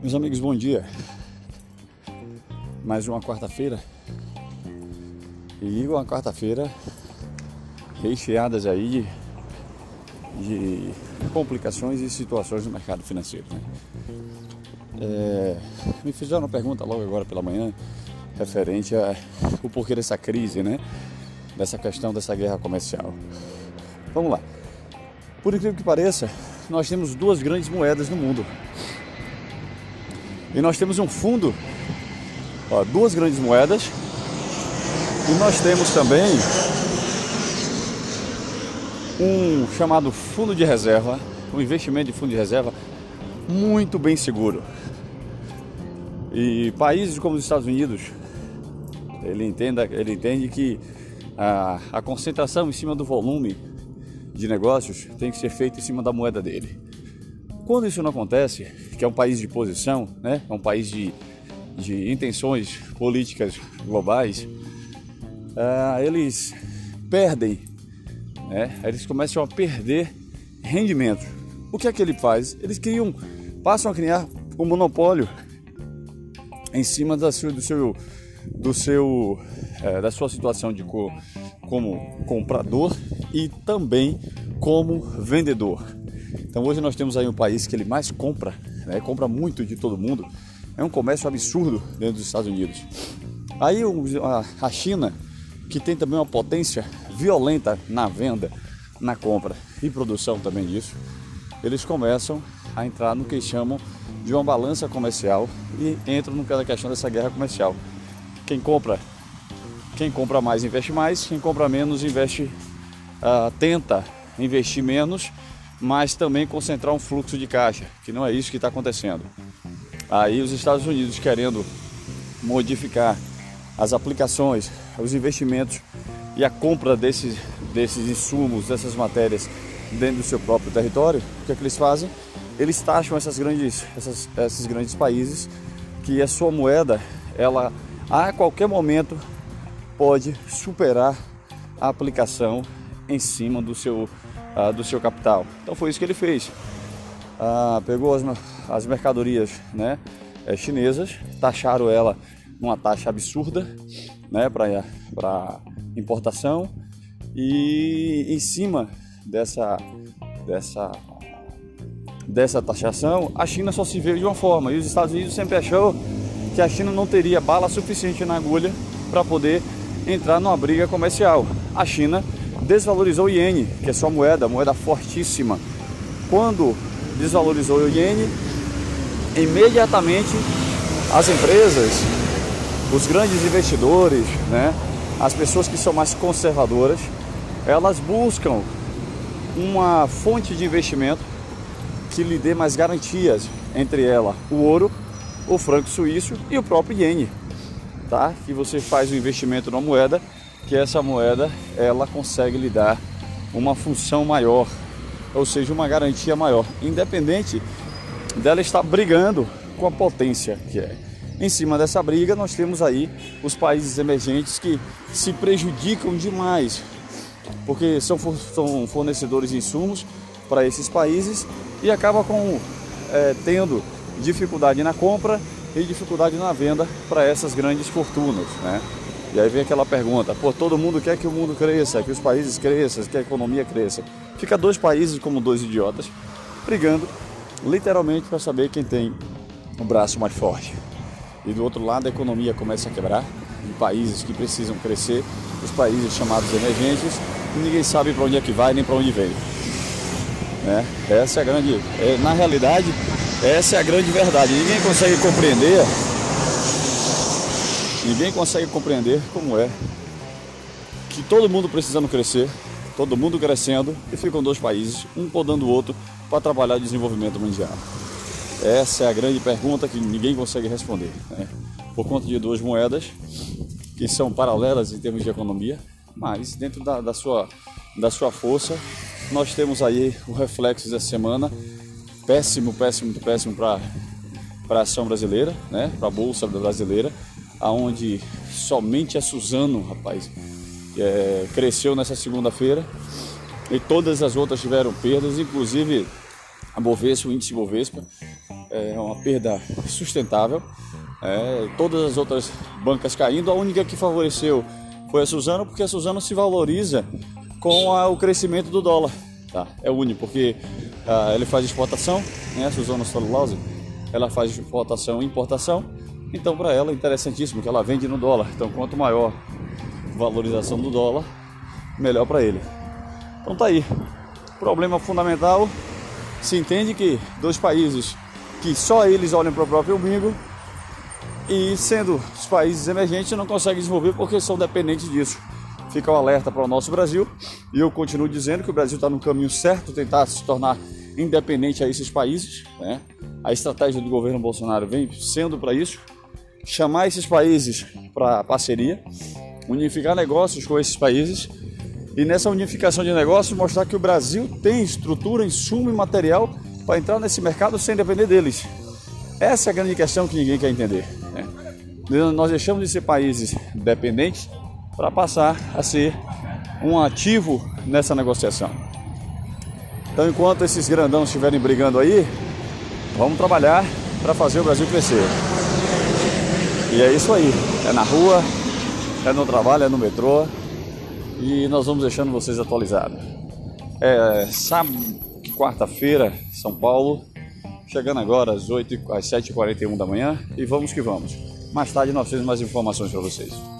Meus amigos, bom dia. Mais uma quarta-feira. E uma quarta-feira recheadas aí de, de, complicações e situações no mercado financeiro. Né? É, me fizeram uma pergunta logo agora pela manhã referente ao porquê dessa crise, né? Dessa questão dessa guerra comercial. Vamos lá. Por incrível que pareça, nós temos duas grandes moedas no mundo. E nós temos um fundo, ó, duas grandes moedas. E nós temos também um chamado fundo de reserva, um investimento de fundo de reserva muito bem seguro. E países como os Estados Unidos, ele, entenda, ele entende que a, a concentração em cima do volume de negócios tem que ser feita em cima da moeda dele. Quando isso não acontece, que é um país de posição, né? é um país de, de intenções políticas globais, uh, eles perdem, né? eles começam a perder rendimento. O que é que ele faz? Eles criam, passam a criar um monopólio em cima da sua, do seu, do seu, é, da sua situação de co, como comprador e também como vendedor. Então hoje nós temos aí um país que ele mais compra, né, compra muito de todo mundo. É um comércio absurdo dentro dos Estados Unidos. Aí a China, que tem também uma potência violenta na venda, na compra e produção também disso, eles começam a entrar no que chamam de uma balança comercial e entram no da questão dessa guerra comercial. Quem compra, quem compra mais investe mais, quem compra menos investe, uh, tenta investir menos, mas também concentrar um fluxo de caixa, que não é isso que está acontecendo. Aí os Estados Unidos querendo modificar as aplicações, os investimentos e a compra desses, desses insumos, dessas matérias dentro do seu próprio território, o que, é que eles fazem? Eles taxam essas grandes, essas, esses grandes países que a sua moeda, ela a qualquer momento pode superar a aplicação em cima do seu, uh, do seu capital. Então foi isso que ele fez. Uh, pegou as, as mercadorias né, é, chinesas, taxaram ela numa taxa absurda né, para importação e em cima dessa, dessa, dessa taxação, a China só se veio de uma forma e os Estados Unidos sempre achou que a China não teria bala suficiente na agulha para poder entrar numa briga comercial. A China desvalorizou o iene, que é sua moeda, moeda fortíssima. Quando desvalorizou o iene, imediatamente as empresas, os grandes investidores, né, as pessoas que são mais conservadoras, elas buscam uma fonte de investimento que lhe dê mais garantias, entre ela o ouro, o franco suíço e o próprio iene, tá? Que você faz o um investimento numa moeda, que essa moeda ela consegue lhe dar uma função maior, ou seja, uma garantia maior, independente dela estar brigando com a potência que é. Em cima dessa briga, nós temos aí os países emergentes que se prejudicam demais porque são, são fornecedores de insumos para esses países e acaba com é, tendo dificuldade na compra e dificuldade na venda para essas grandes fortunas, né? E aí vem aquela pergunta, pô, todo mundo quer que o mundo cresça, que os países cresçam, que a economia cresça. Fica dois países como dois idiotas brigando literalmente para saber quem tem o braço mais forte. E do outro lado a economia começa a quebrar em países que precisam crescer, os países chamados emergentes, ninguém sabe para onde é que vai nem para onde vem. Né? Essa é a grande, é, na realidade, essa é a grande verdade. Ninguém consegue compreender, ninguém consegue compreender como é que todo mundo precisando crescer, todo mundo crescendo e ficam dois países, um podando o outro para trabalhar o desenvolvimento mundial. Essa é a grande pergunta que ninguém consegue responder. Né? Por conta de duas moedas que são paralelas em termos de economia, mas dentro da, da, sua, da sua força, nós temos aí o reflexo dessa semana, péssimo, péssimo, péssimo para a ação brasileira, né? para a Bolsa Brasileira, aonde somente a Suzano, rapaz, é, cresceu nessa segunda-feira e todas as outras tiveram perdas, inclusive a Bovespa, o índice Bovespa, é uma perda sustentável. É, todas as outras bancas caindo, a única que favoreceu foi a Suzano, porque a Suzano se valoriza com a, o crescimento do dólar. Tá? É o único, porque ah, ele faz exportação, né? Suzano Celulose, ela faz exportação e importação, então para ela é interessantíssimo que ela vende no dólar. Então quanto maior valorização do dólar, melhor para ele. Então tá aí. Problema fundamental, se entende que dois países que só eles olham para o próprio umbigo e sendo os países emergentes não conseguem desenvolver porque são dependentes disso. Fica o um alerta para o nosso Brasil e eu continuo dizendo que o Brasil está no caminho certo, tentar se tornar independente a esses países. Né? A estratégia do governo Bolsonaro vem sendo para isso, chamar esses países para parceria, unificar negócios com esses países e nessa unificação de negócios mostrar que o Brasil tem estrutura, insumo e material para entrar nesse mercado sem depender deles. Essa é a grande questão que ninguém quer entender. Né? Nós deixamos de ser países dependentes para passar a ser um ativo nessa negociação. Então, enquanto esses grandão estiverem brigando aí, vamos trabalhar para fazer o Brasil crescer. E é isso aí. É na rua, é no trabalho, é no metrô. E nós vamos deixando vocês atualizados. É sábado, quarta-feira, São Paulo. Chegando agora às, 8, às 7h41 da manhã. E vamos que vamos. Mais tarde nós temos mais informações para vocês.